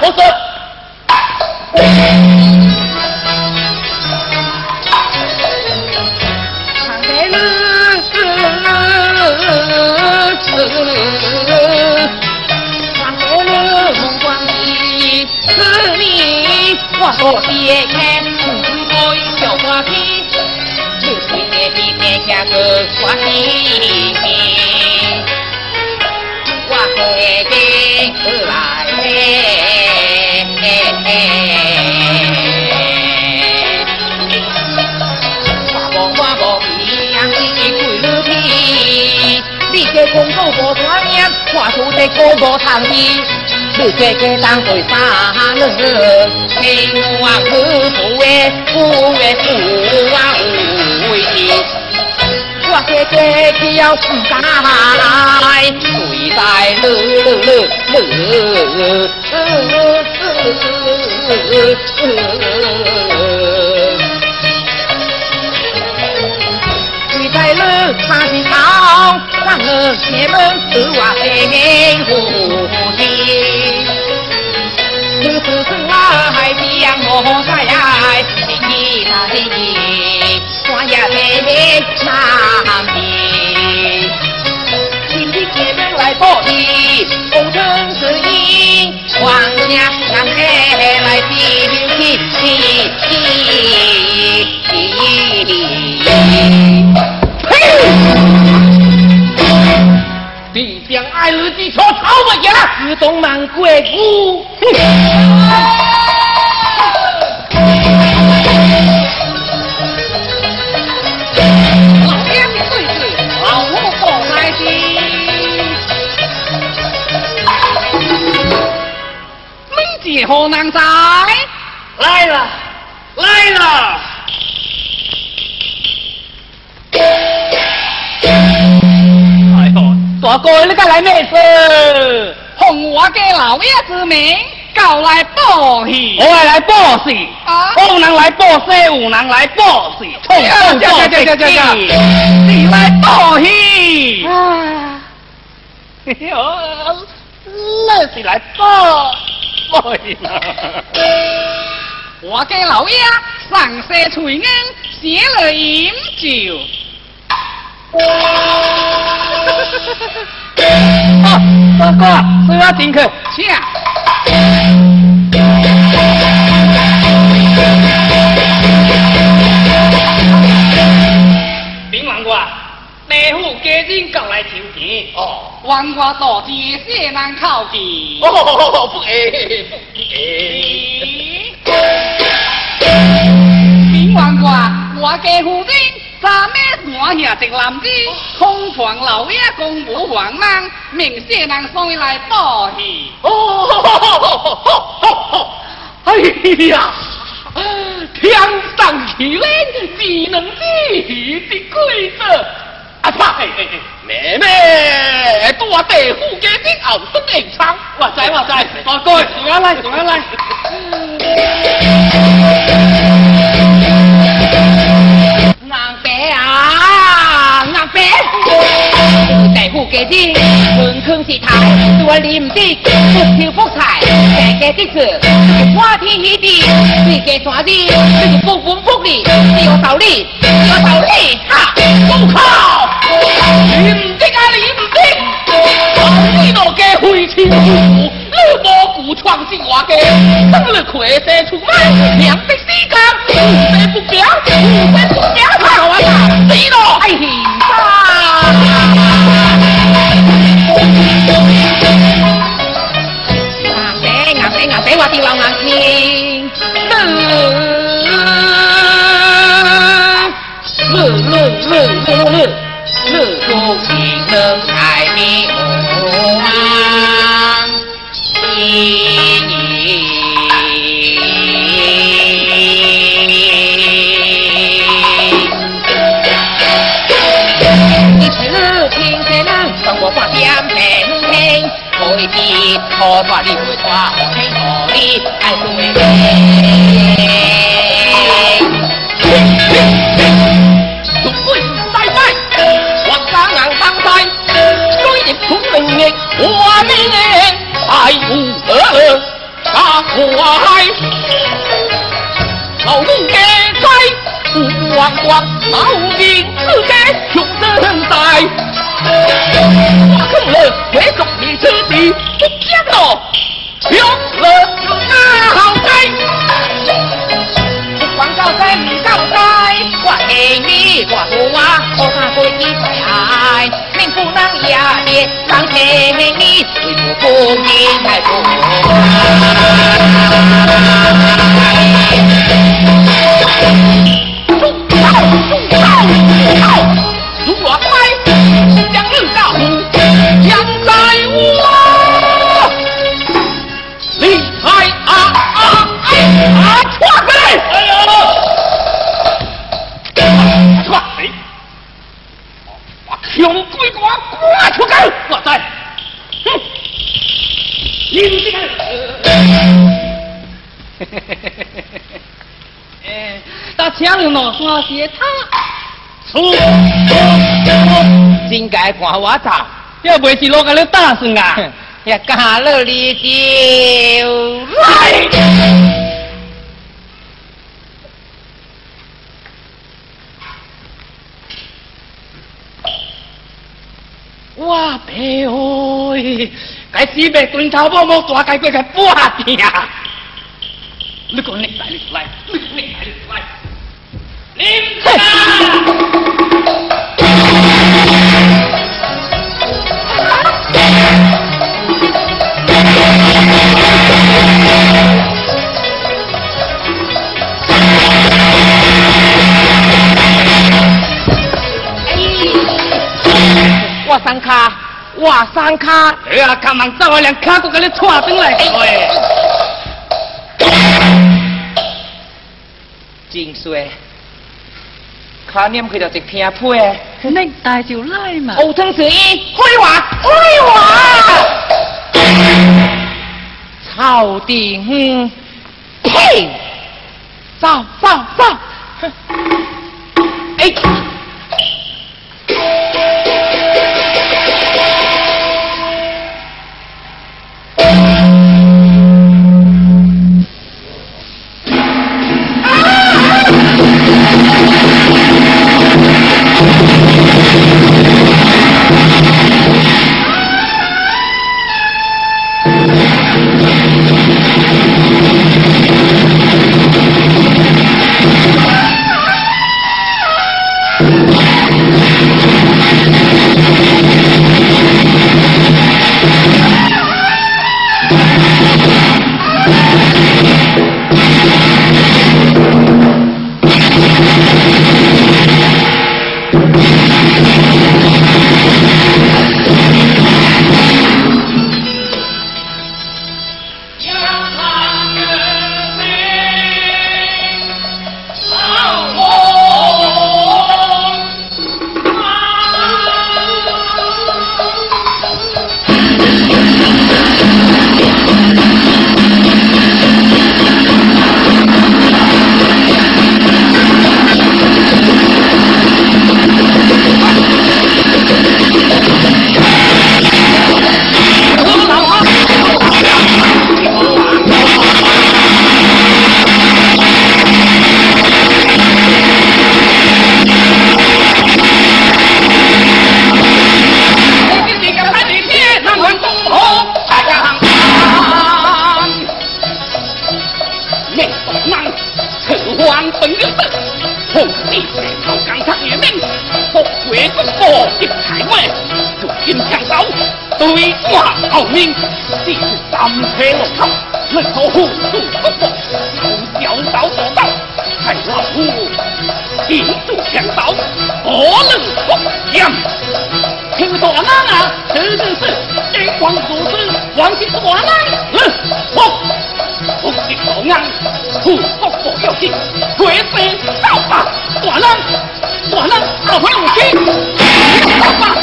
何事？我爹看富贵多小花皮，六岁爹比天下个花皮，我回京来。你这公主无传言，画出这个无长意。你这个当对啥人？情王子不为不为父王为的，我这个只要不在，罪在了。在了三的草，上了铁门是瓦黑虎的，你是是来将我在爱，你他的我也得难的，今天铁门来报你，功成之因，皇家让开来听听。你将爱儿的车抄回家，自动满鬼谷。门姐何难在？来了，来了。大哥，你该来咩事？奉我嘅老爷之命，告来报喜。我来来报喜。啊！有人来报喜，有人来报喜。冲冲冲！你来报喜。啊！哎呦，那是来报喜呢。我给老爷上色翠烟写了饮酒。啊，大哥，是要请客，请。哦，王官多谢谢难靠近。哦，不哎，不哎。禀王官，我家夫人。三妹山下一男子，空传老爷公务繁忙，明些人送来报喜。哦，哎呀，天上奇人，只能地的规则。阿爸，妹妹，多得富家的后生演唱，我知我知，大哥，坐下来，坐下来。大夫家子，门空是台，多林的，不挑福财，大家的事，花天喜地，世界山子，这是不分不离，有道理，有道理，哈，不靠，你唔得啊，你唔你那个灰青虎，你无故创新我家，等你快些出卖，两的世界，不得不表，不得不表，好啊，死咯，哎呀！我的老难听，日日日日日日不平能开明你帮我挂点平平。可以的，可把你会抓，可以可以，爱是为谁？总归是在在，我刚硬当在，虽然聪明，我命爱无何。怀。老母家在，不忘光，老命自家穷生在。我看了，为国你子弟不讲了，有了就好该。广告在唔交代，我爱你，我好啊，我怕会记在，命不能也别伤天你，为我不应该不住你这个，哎，大枪喏，我是他，真该看我咋？要袂是落个咧打算啊？也干了你就来！我爸哦，该死白蹲头某某大概过个半天。你讲你来，你来，你来，你来，你来！我三卡，我三卡，哎呀，赶忙走啊，连卡都给你拖进来。哎，真衰，卡念开就一片皮的。你带就来嘛。后藤十一，开话，开话！草地哼，呸！走走走！乾坤有得，红地在朝纲上列明，国国国国一派外，如今江州对我傲名，即是三车六套，能够护住国国，不教导不道，太老虎进驻江州，何能不将？听说那啊，这就是金光所织，王金是我们，嗯，不，不敌同样，护国国要紧。为非造反，我呢，我呢，老朋友，我听你，造反。